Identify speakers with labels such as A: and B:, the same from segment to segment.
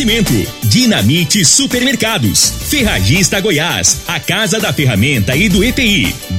A: Oferecimento: Dinamite Supermercados, Ferragista Goiás, a Casa da Ferramenta e do EPI,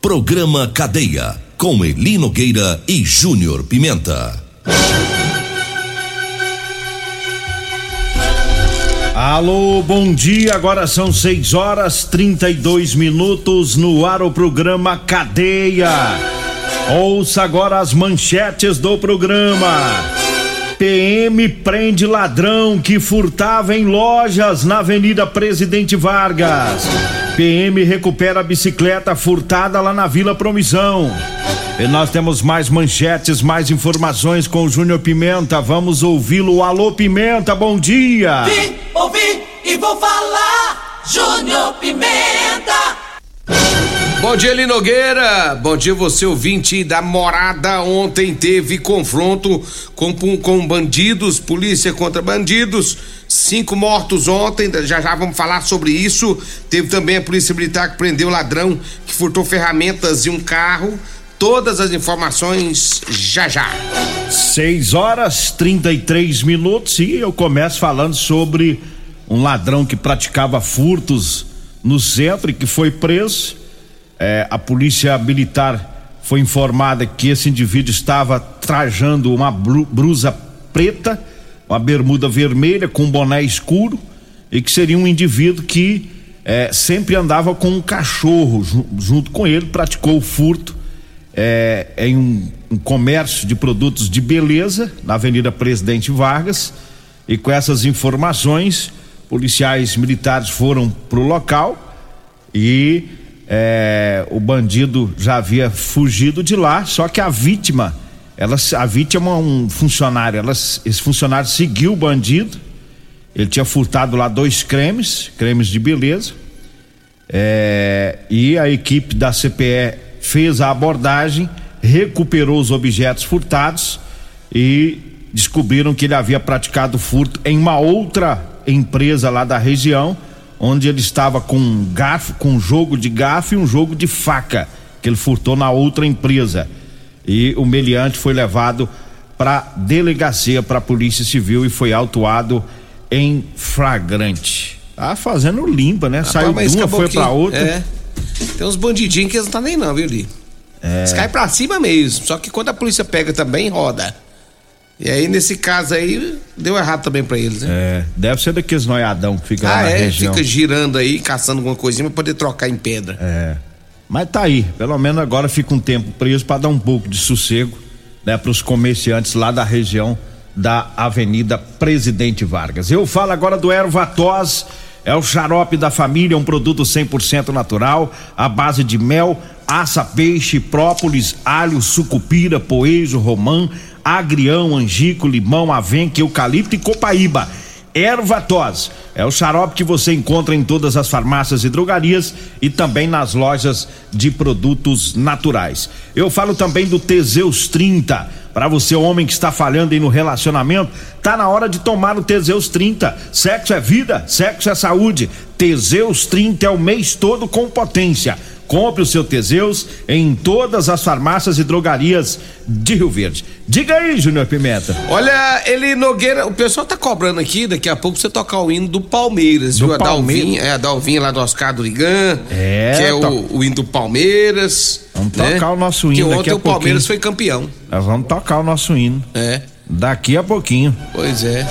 B: Programa Cadeia. Com Eli Nogueira e Júnior Pimenta.
C: Alô, bom dia. Agora são 6 horas 32 minutos no ar o programa Cadeia. Ouça agora as manchetes do programa. PM prende ladrão que furtava em lojas na Avenida Presidente Vargas. PM recupera a bicicleta furtada lá na Vila Promissão. E nós temos mais manchetes, mais informações com o Júnior Pimenta. Vamos ouvi-lo. Alô, Pimenta, bom dia.
D: Vim, ouvi e vou falar. Júnior Pimenta.
E: Bom dia, Linogueira. Bom dia, você ouvinte da morada. Ontem teve confronto com, com bandidos, polícia contra bandidos. Cinco mortos ontem, já já vamos falar sobre isso. Teve também a Polícia Militar que prendeu ladrão que furtou ferramentas e um carro. Todas as informações já já.
C: 6 horas 33 minutos e eu começo falando sobre um ladrão que praticava furtos no centro e que foi preso. É, a polícia militar foi informada que esse indivíduo estava trajando uma blusa preta, uma bermuda vermelha com um boné escuro e que seria um indivíduo que é, sempre andava com um cachorro junto com ele, praticou o furto é, em um, um, comércio de produtos de beleza na Avenida Presidente Vargas. E com essas informações, policiais militares foram para o local e é, o bandido já havia fugido de lá. Só que a vítima, ela, a vítima é um funcionário, ela, esse funcionário seguiu o bandido. Ele tinha furtado lá dois cremes, cremes de beleza. É, e a equipe da CPE fez a abordagem, recuperou os objetos furtados e descobriram que ele havia praticado furto em uma outra empresa lá da região, onde ele estava com um garfo, com um jogo de garfo e um jogo de faca, que ele furtou na outra empresa. E o meliante foi levado para delegacia para a Polícia Civil e foi autuado em flagrante. Tá fazendo limpa, né? Saiu de uma, foi para outra.
E: É. Tem uns bandidinhos que eles não tá nem não, viu, Li? É. Eles caem pra cima mesmo. Só que quando a polícia pega também, roda. E aí, nesse caso aí, deu errado também pra eles, né?
C: É, deve ser daqueles noiadão que fica ah, lá na
E: é,
C: região.
E: fica girando aí, caçando alguma coisinha pra poder trocar em pedra.
C: É. Mas tá aí, pelo menos agora fica um tempo preso para dar um pouco de sossego, né, pros comerciantes lá da região da Avenida Presidente Vargas. Eu falo agora do Ervatós é o xarope da família, um produto 100% natural, à base de mel, aça, peixe, própolis, alho, sucupira, poejo, romã, agrião, angico, limão, avenca, eucalipto e copaíba. Erva tos é o xarope que você encontra em todas as farmácias e drogarias e também nas lojas de produtos naturais. Eu falo também do Teseus 30 para você, homem que está falhando aí no relacionamento, tá na hora de tomar o Teseus 30. Sexo é vida, sexo é saúde. Teseus 30 é o mês todo com potência. Compre o seu Teseus em todas as farmácias e drogarias de Rio Verde. Diga aí, Júnior Pimenta.
E: Olha, ele Nogueira, o pessoal tá cobrando aqui, daqui a pouco você tocar o hino do Palmeiras, do viu? Palmeiras. A Dalvinha, é a Dalvinha lá do Oscar do Ligan, é, que é to... o, o, hino do Palmeiras.
C: Vamos né? tocar o nosso hino
E: que
C: daqui a
E: ontem o Palmeiras foi campeão.
C: Nós vamos tocar o nosso hino.
E: É.
C: Daqui a pouquinho.
E: Pois é.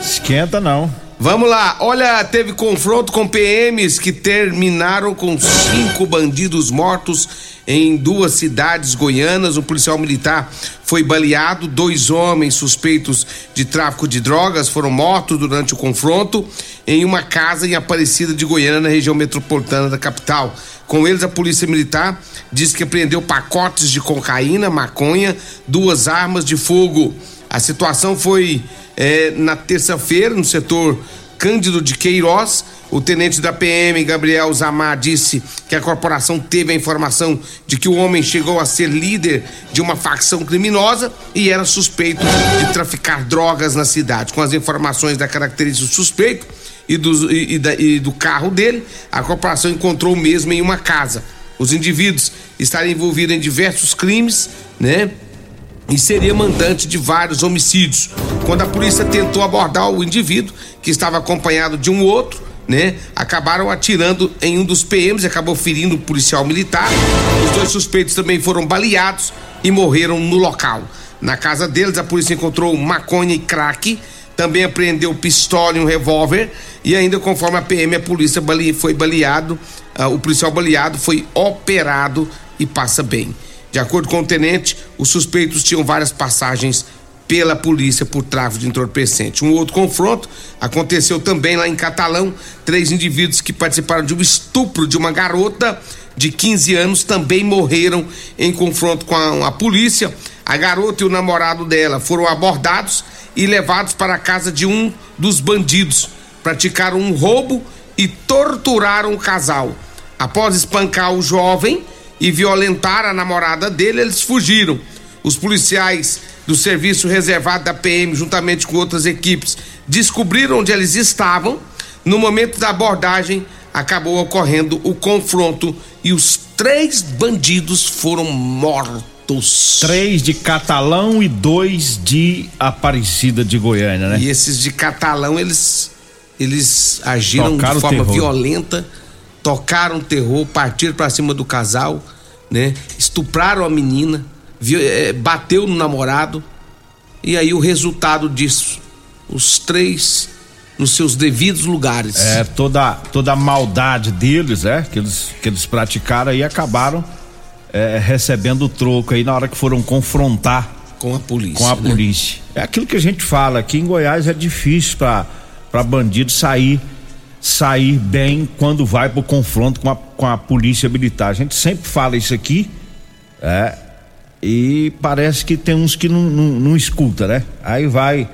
C: Esquenta não.
E: Vamos lá, olha, teve confronto com PMs que terminaram com cinco bandidos mortos em duas cidades goianas. Um policial militar foi baleado, dois homens suspeitos de tráfico de drogas foram mortos durante o confronto em uma casa em Aparecida de Goiânia, na região metropolitana da capital. Com eles, a polícia militar disse que apreendeu pacotes de cocaína, maconha, duas armas de fogo. A situação foi é, na terça-feira, no setor Cândido de Queiroz. O tenente da PM, Gabriel Zamar, disse que a corporação teve a informação de que o homem chegou a ser líder de uma facção criminosa e era suspeito de traficar drogas na cidade. Com as informações da característica do suspeito e do, e, e, da, e do carro dele, a corporação encontrou o mesmo em uma casa. Os indivíduos estariam envolvidos em diversos crimes, né? E seria mandante de vários homicídios. Quando a polícia tentou abordar o indivíduo, que estava acompanhado de um outro, né? Acabaram atirando em um dos PMs e acabou ferindo o policial militar. Os dois suspeitos também foram baleados e morreram no local. Na casa deles, a polícia encontrou maconha e crack, também apreendeu pistola e um revólver e ainda conforme a PM, a polícia foi baleado, uh, o policial baleado foi operado e passa bem. De acordo com o tenente, os suspeitos tinham várias passagens pela polícia por tráfico de entorpecente. Um outro confronto aconteceu também lá em Catalão. Três indivíduos que participaram de um estupro de uma garota de 15 anos também morreram em confronto com a, a polícia. A garota e o namorado dela foram abordados e levados para a casa de um dos bandidos. Praticaram um roubo e torturaram o casal. Após espancar o jovem, e violentar a namorada dele, eles fugiram. Os policiais do serviço reservado da PM, juntamente com outras equipes, descobriram onde eles estavam. No momento da abordagem, acabou ocorrendo o confronto e os três bandidos foram mortos.
C: Três de Catalão e dois de Aparecida de Goiânia, né?
E: E esses de Catalão, eles eles agiram Tocaram de forma violenta tocaram terror, partiram para cima do casal, né? Estupraram a menina, viu, é, bateu no namorado. E aí o resultado disso, os três nos seus devidos lugares.
C: É, toda, toda a maldade deles, é, que eles, que eles praticaram e acabaram é, recebendo o troco aí na hora que foram confrontar
E: com a polícia.
C: Com a né? polícia. É aquilo que a gente fala, aqui em Goiás é difícil para bandido sair sair bem quando vai para o confronto com a, com a polícia militar. A gente sempre fala isso aqui, é, e parece que tem uns que não, não, não escuta, né? Aí vai,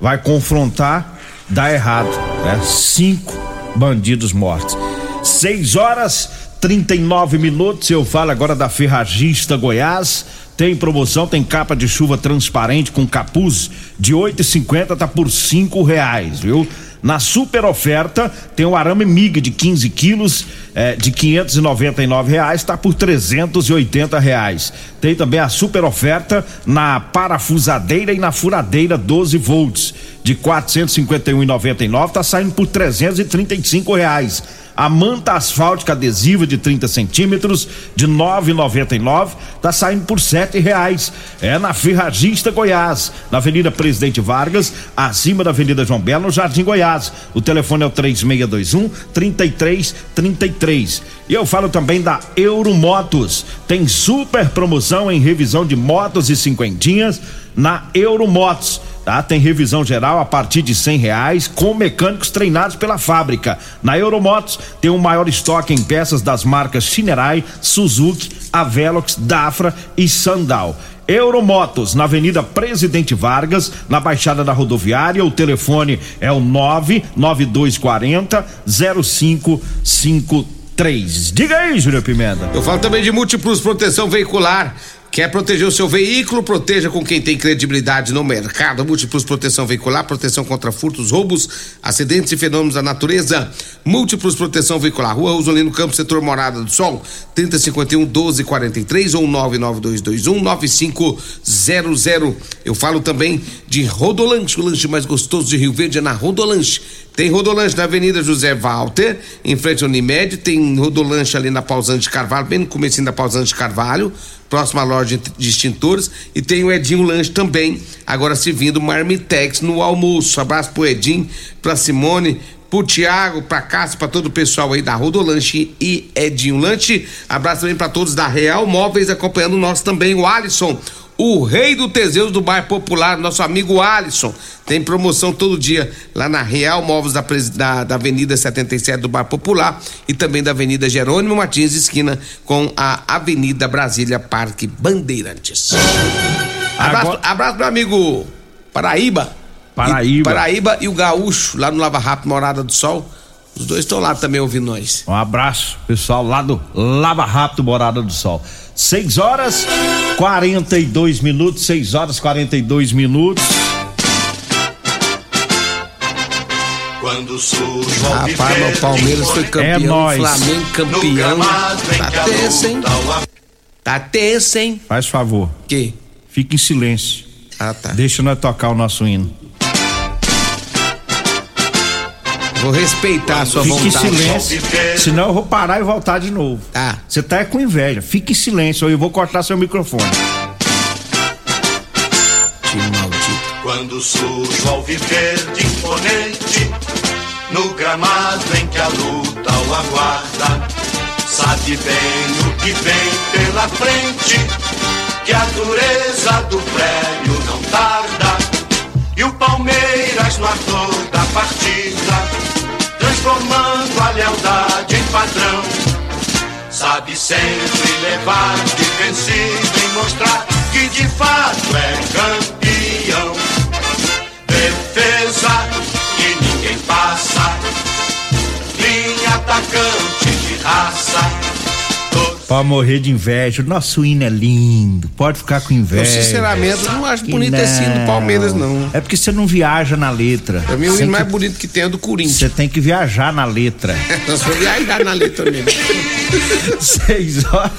C: vai confrontar, dá errado, né? Cinco bandidos mortos. Seis horas 39 minutos. Eu falo agora da Ferragista Goiás. Tem promoção, tem capa de chuva transparente com capuz de 8,50 tá por cinco reais, viu? Na super oferta tem o arame MIG de 15 quilos é, de 599 reais, está por 380 reais. Tem também a super oferta na parafusadeira e na furadeira 12 volts de 451,99 está saindo por 335 reais. A manta asfáltica adesiva de 30 centímetros de 9,99 está saindo por sete reais. É na Ferragista Goiás, na Avenida Presidente Vargas, acima da Avenida João Belo, no Jardim Goiás. O telefone é o 3621 3333. E eu falo também da Euromotos. Tem super promoção em revisão de motos e cinquentinhas na Euromotos tá? Tem revisão geral a partir de cem reais com mecânicos treinados pela fábrica. Na Euromotos tem o maior estoque em peças das marcas Shinerai, Suzuki, Avelox, Dafra e Sandal. Euromotos, na Avenida Presidente Vargas, na Baixada da Rodoviária. O telefone é o 99240 0553. Diga aí, Júlio Pimenta.
E: Eu falo também de múltiplos proteção veicular. Quer proteger o seu veículo? Proteja com quem tem credibilidade no mercado. Múltiplos Proteção Veicular, proteção contra furtos, roubos, acidentes e fenômenos da natureza. Múltiplos Proteção Veicular, Rua Rosolino Campos, setor Morada do Sol, 3051 1243 ou 99221 9500. Eu falo também de Rodolanche, o lanche mais gostoso de Rio Verde é na Rodolanche. Tem Rodolanche na Avenida José Walter, em frente ao Unimed, tem Rodolanche ali na Pausante Carvalho, bem no começo da Pausante Carvalho próxima loja de extintores. E tem o Edinho Lanche também, agora servindo Marmitex no almoço. Abraço pro Edinho, pra Simone, pro Tiago, pra Cássio, pra todo o pessoal aí da Rodolanche e Edinho Lanche. Abraço também pra todos da Real Móveis acompanhando nós também, o Alisson o rei do Teseus do bairro Popular, nosso amigo Alisson. Tem promoção todo dia lá na Real Móveis da, da, da, Avenida 77 do bairro Popular e também da Avenida Jerônimo Martins, esquina com a Avenida Brasília Parque Bandeirantes. Abraço, Agora... abraço meu amigo Paraíba.
C: Paraíba.
E: E Paraíba e o Gaúcho, lá no Lava Rápido Morada do Sol. Os dois estão lá também ouvindo nós.
C: Um abraço, pessoal lá do Lava Rápido Morada do Sol. 6 horas 42 minutos, 6 horas 42 minutos.
F: Quando surge
E: Rapaz, meu Palmeiras foi campeão,
C: É nóis.
E: Flamengo campeão. Tá tenso, hein? Tá tenso, hein?
C: Faz favor,
E: Que?
C: fique em silêncio.
E: Ah, tá.
C: Deixa nós tocar o nosso hino.
E: Vou respeitar a sua
C: Fique em
E: vontade.
C: silêncio, senão eu vou parar e voltar de novo.
E: Tá.
C: Você tá é com inveja. Fique em silêncio ou eu vou cortar seu microfone.
E: Time maldito.
F: Quando surge o alviverde imponente No gramado em que a luta o aguarda Sabe bem o que vem pela frente Que a dureza do prédio não tarda E o Palmeiras no ator da partida Transformando a lealdade em padrão Sabe sempre levar de vencido e mostrar que de fato é campeão.
C: Pode morrer de inveja. O nosso hino é lindo. Pode ficar com
E: Eu,
C: inveja.
E: sinceramente, não acho bonito esse hino do Palmeiras, não.
C: É porque você não viaja na letra.
E: Pra mim, o
C: Você
E: hino mais bonito que tem é o do Corinthians.
C: Você tem que viajar na letra.
E: Nós vamos viajar na letra mesmo.
C: Seis horas.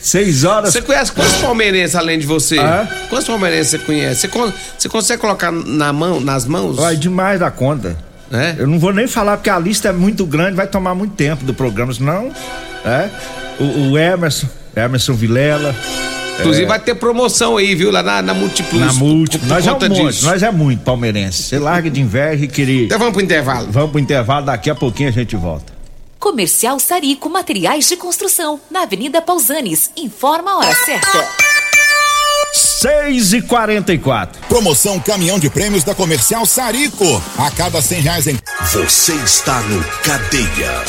C: Seis horas.
E: Você conhece quantos palmeirenses além de você?
C: Ah?
E: Quantos palmeirenses você conhece? Você, con- você consegue colocar na mão, nas mãos?
C: Vai demais da conta.
E: É?
C: Eu não vou nem falar porque a lista é muito grande, vai tomar muito tempo do programa, senão. É? O, o Emerson, Emerson Vilela,
E: Inclusive vai ter promoção aí, viu? Lá na, na Multiplus.
C: na Multi.
E: por
C: Nós é um monte, nós é muito palmeirense. Você larga de inveja e querer.
E: Então vamos pro intervalo.
C: Vamos pro intervalo, daqui a pouquinho a gente volta.
G: Comercial Sarico Materiais de Construção, na Avenida Pausanes. Informa a hora certa.
C: 6 e 44
H: Promoção Caminhão de Prêmios da Comercial Sarico. A cada cem reais em
B: Você está no Cadeia.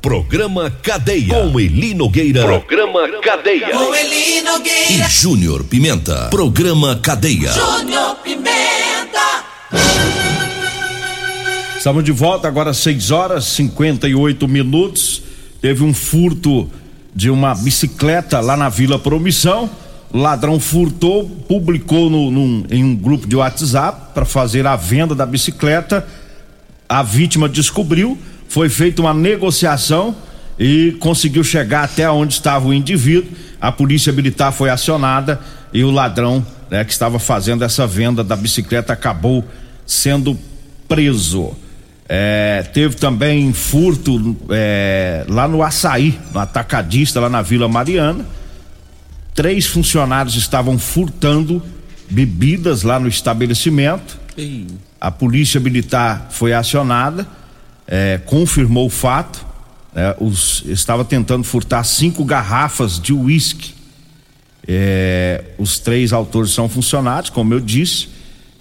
B: Programa Cadeia. Com Eli Nogueira. Programa Cadeia.
D: Com Eli
B: E
D: Nogueira,
B: Júnior Pimenta. Programa Cadeia.
D: Júnior Pimenta.
C: Estamos de volta agora 6 horas 58 minutos. Teve um furto de uma bicicleta lá na Vila Promissão. Ladrão furtou, publicou no- num- em um grupo de WhatsApp para fazer a venda da bicicleta. A vítima descobriu, foi feita uma negociação e conseguiu chegar até onde estava o indivíduo. A polícia militar foi acionada e o ladrão né, que estava fazendo essa venda da bicicleta acabou sendo preso. É, teve também furto é, lá no Açaí, no atacadista, lá na Vila Mariana. Três funcionários estavam furtando bebidas lá no estabelecimento. A polícia militar foi acionada, é, confirmou o fato. né, os, estava tentando furtar cinco garrafas de uísque. É, os três autores são funcionários, como eu disse,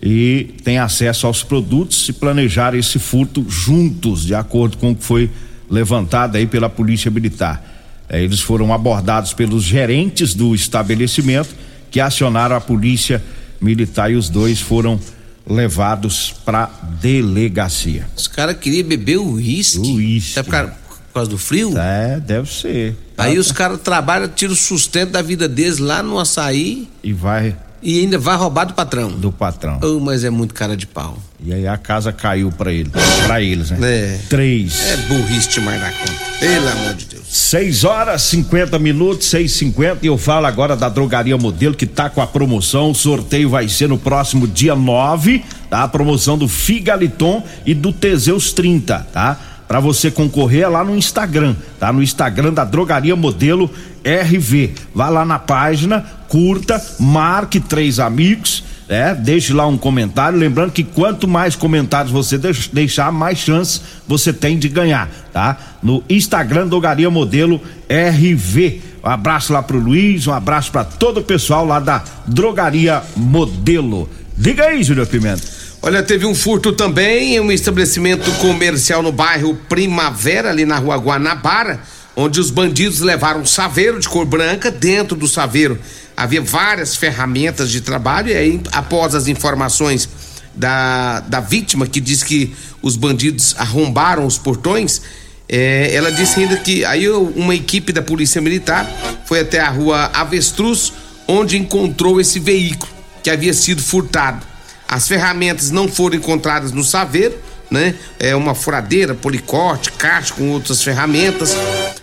C: e têm acesso aos produtos e planejaram esse furto juntos, de acordo com o que foi levantado aí pela Polícia Militar. É, eles foram abordados pelos gerentes do estabelecimento que acionaram a Polícia Militar e os dois foram levados para delegacia.
E: Os caras queriam beber uísque.
C: Uísque.
E: Por, causa, por causa do frio?
C: É, deve ser.
E: Aí os caras trabalham, tiram o sustento da vida deles lá no açaí
C: E vai
E: e ainda vai roubar do patrão.
C: do patrão.
E: Oh, mas é muito cara de pau.
C: E aí a casa caiu para ele, para eles, né?
E: É.
C: Três.
E: É burrice demais da conta. Pelo amor de Deus.
C: 6 horas 50 minutos, 6 50 e eu falo agora da Drogaria Modelo que tá com a promoção. O sorteio vai ser no próximo dia 9, tá? A promoção do Figaliton e do Teseus 30, tá? Para você concorrer é lá no Instagram, tá? No Instagram da Drogaria Modelo RV. Vá lá na página, curta, marque três amigos, é, deixe lá um comentário, lembrando que quanto mais comentários você deix- deixar, mais chance você tem de ganhar, tá? No Instagram Drogaria Modelo RV. Um abraço lá pro Luiz, um abraço para todo o pessoal lá da Drogaria Modelo. Diga aí, Júlio Pimenta.
E: Olha, teve um furto também em um estabelecimento comercial no bairro Primavera, ali na rua Guanabara, onde os bandidos levaram um saveiro de cor branca. Dentro do saveiro havia várias ferramentas de trabalho, e aí, após as informações da, da vítima, que diz que os bandidos arrombaram os portões, é, ela disse ainda que aí uma equipe da Polícia Militar foi até a rua Avestruz, onde encontrou esse veículo que havia sido furtado. As ferramentas não foram encontradas no saveiro, né? É uma furadeira, policorte, caixa com outras ferramentas.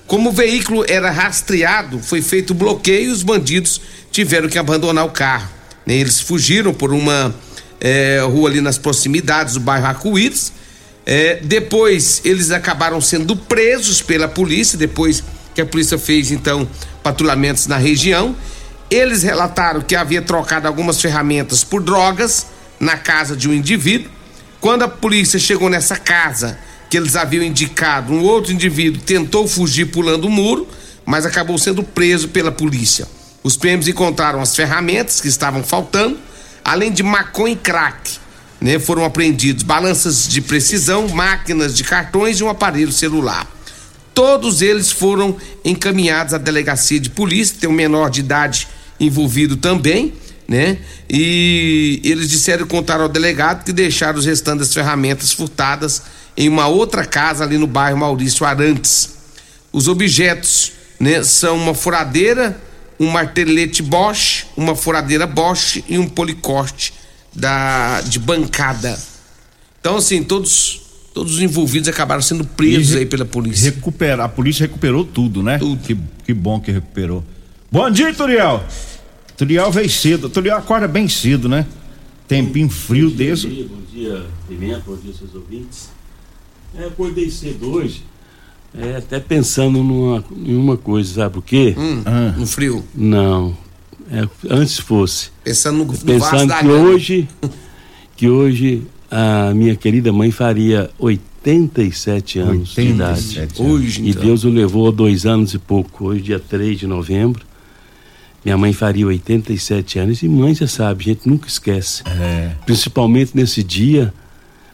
E: Como o veículo era rastreado, foi feito bloqueio e os bandidos tiveram que abandonar o carro. Né? Eles fugiram por uma é, rua ali nas proximidades do bairro Arco-Íris. É, depois eles acabaram sendo presos pela polícia, depois que a polícia fez então patrulhamentos na região. Eles relataram que havia trocado algumas ferramentas por drogas na casa de um indivíduo. Quando a polícia chegou nessa casa que eles haviam indicado, um outro indivíduo tentou fugir pulando o muro, mas acabou sendo preso pela polícia. Os PMs encontraram as ferramentas que estavam faltando, além de maconha e crack. Né? Foram apreendidos balanças de precisão, máquinas de cartões e um aparelho celular. Todos eles foram encaminhados à delegacia de polícia, tem um menor de idade envolvido também, né? E eles disseram contar ao delegado que deixaram os restantes ferramentas furtadas em uma outra casa ali no bairro Maurício Arantes. Os objetos, né, são uma furadeira, um martelete Bosch, uma furadeira Bosch e um policorte da de bancada. Então assim, todos todos os envolvidos acabaram sendo presos
C: re-
E: aí pela polícia.
C: Recupera, a polícia recuperou tudo, né?
E: Tudo.
C: Que, que bom que recuperou. Bom dia, Turiel. Turiel veio cedo. Turiel acorda bem cedo, né? Tempinho frio desse.
I: Bom dia, bom dia, Pimenta, bom dia, seus ouvintes. É, acordei cedo hoje, é, até pensando numa, em uma coisa, sabe o quê?
E: Hum,
C: Ah.
E: no frio.
I: Não, é, antes fosse.
E: Pensando no,
I: Pensando que hoje, que hoje a minha querida mãe faria 87 anos de idade.
C: 87 anos.
E: Hoje,
I: E
E: então.
I: Deus o levou a dois anos e pouco. Hoje, dia 3 de novembro. Minha mãe faria 87 anos. E mãe, você sabe, a gente nunca esquece.
C: É.
I: Principalmente nesse dia.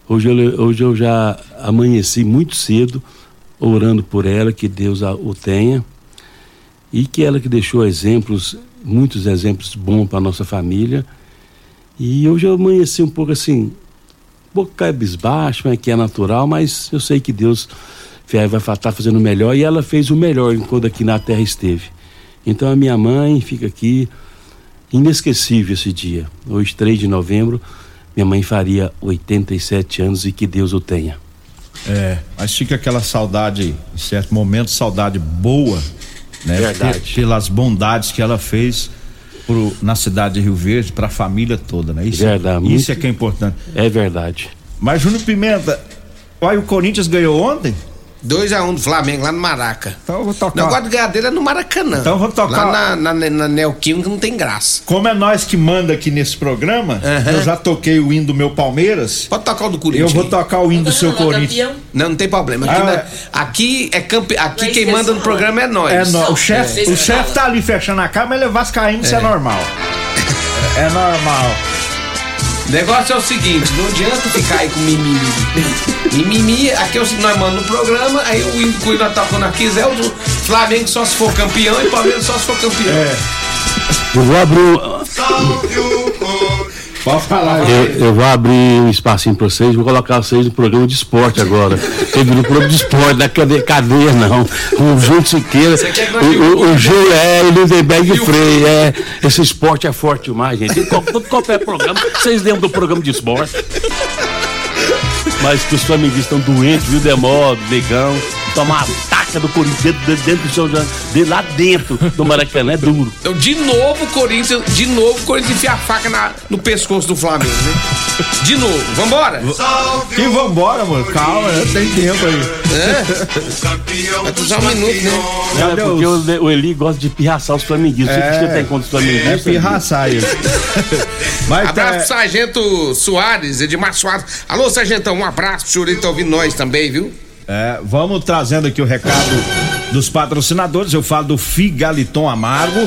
I: Hoje eu, hoje eu já amanheci muito cedo, orando por ela, que Deus a, o tenha. E que ela que deixou exemplos, muitos exemplos bons para nossa família. E hoje eu amanheci um pouco assim, um pouco cabisbaixo, né, que é natural, mas eu sei que Deus vai estar fazendo o melhor e ela fez o melhor enquanto aqui na terra esteve. Então a minha mãe fica aqui, inesquecível esse dia. Hoje, 3 de novembro, minha mãe faria 87 anos e que Deus o tenha.
C: É, mas fica aquela saudade, em certo momento, saudade boa, né?
I: Verdade.
C: Pe- Pelas bondades que ela fez pro, na cidade de Rio Verde, pra família toda, né? Isso,
I: Verdade,
C: isso
I: muito-
C: é que é importante.
I: É verdade.
C: Mas, Júnior Pimenta, olha, o Corinthians ganhou ontem?
E: 2x1 do Flamengo lá no Maraca.
C: Então eu vou tocar.
E: Não, eu gosto de ganhar dele é no Maracanã.
C: Então vamos tocar-
E: Lá na, na, na Neoquímica não tem graça.
C: Como é nós que manda aqui nesse programa,
E: Aham.
C: eu já toquei o hino do meu Palmeiras.
E: Pode tocar o do
C: Eu
E: Corinthians.
C: vou
E: aí.
C: tocar o hino do seu Corinthians.
E: Não, não tem problema. Aqui,
C: Ah,
E: na-
C: é.
E: aqui é campe... aqui quem manda no
J: o
E: programa é nós.
C: É, nó- o chefe
J: É.
C: o chefe tá ali fechando a cara, mas ele é vascaíno, isso é normal. É normal.
E: O negócio é o seguinte, não adianta ficar aí com mimimi. Mimimi, aqui é o seguinte, nós mandamos no programa, aí o hino que o nós tocando aqui é o Flamengo só se for campeão e Palmeiras só se for campeão.
C: É.
I: Eu vou abrir,
F: Salve o.
C: Pode falar.
I: eu, eu vou abrir um espacinho para vocês, vou colocar vocês no programa de esporte agora. Teve no programa de esporte, da cadeia, cadeia não. O Júlio Siqueira, o, o, o? Gil é, o Lindenberg Frei, é. Esse esporte é forte demais, gente. Qualquer programa, vocês lembram do programa de esporte? Mas que os flamenguistas estão doentes, viu, Demó, Negão, tomar uma taca do Corinthians dentro, dentro do seu de lá dentro do Maracanã, é duro.
E: Então, de novo, o Corinthians, de novo, o Corinthians enfia a faca na- no pescoço do Flamengo, né? De novo, vambora?
F: Salve
C: E
F: o
C: vambora, mano. Calma, né? tem tempo aí.
F: campeão
E: Vai
F: dos
E: precisar um minuto, né?
I: É, porque
C: os-
I: o, o Eli gosta de pirraçar os flamenguistas.
C: É.
I: Você tem contra os
C: É
I: flamenguistas?
C: pirraçar isso. Mas
E: Abraço pro
C: tá,
E: Sargento Soares, Edmar Soares. Alô, Sargentão, um abraço pro senhor ele tá ouvindo nós também, viu?
C: É, vamos trazendo aqui o recado dos patrocinadores. Eu falo do Figaliton Amargo.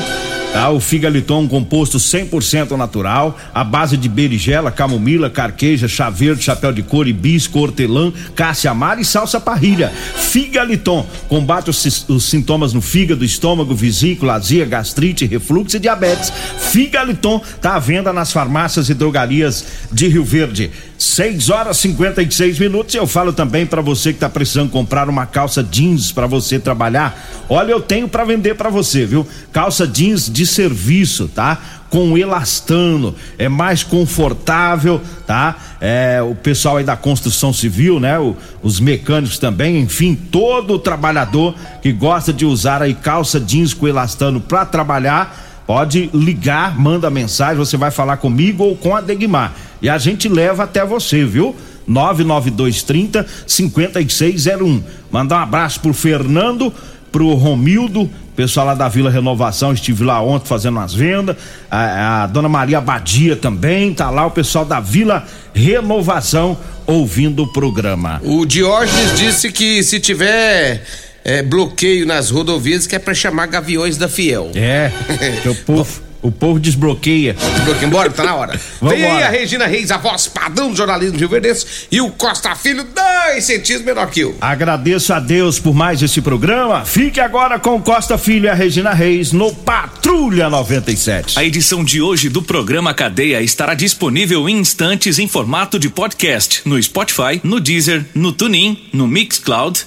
C: Tá? O Figaliton um composto 100% natural, a base de berigela, camomila, carqueja, chá verde, chapéu de couro, hibisco, hortelã, cássia amara e salsa parrilha. Figaliton combate os, os sintomas no fígado, estômago, vesícula, azia, gastrite, refluxo e diabetes. Figaliton tá à venda nas farmácias e drogarias de Rio Verde. 6 horas 56 minutos. Eu falo também para você que tá precisando comprar uma calça jeans para você trabalhar. Olha, eu tenho para vender para você, viu? Calça jeans de serviço, tá? Com elastano, é mais confortável, tá? É, o pessoal aí da construção civil, né? O, os mecânicos também, enfim, todo trabalhador que gosta de usar aí calça jeans com elastano para trabalhar Pode ligar, manda mensagem, você vai falar comigo ou com a Degmar. E a gente leva até você, viu? 99230 5601. Mandar um abraço pro Fernando, pro Romildo, pessoal lá da Vila Renovação, estive lá ontem fazendo umas vendas. A, a, dona Maria Badia também, tá lá o pessoal da Vila Renovação ouvindo o programa.
E: O Diógenes disse que se tiver é, bloqueio nas rodovias que é para chamar gaviões da Fiel.
C: É, o povo. O povo desbloqueia.
E: Desbloqueia, embora, tá na hora. Vem aí a Regina Reis, a voz padrão do jornalismo Rio Verdense, e o Costa Filho, dois centímetros menor que eu.
C: Agradeço a Deus por mais esse programa. Fique agora com Costa Filho e a Regina Reis no Patrulha 97.
A: A edição de hoje do programa Cadeia estará disponível em instantes em formato de podcast no Spotify, no Deezer, no TuneIn, no Mixcloud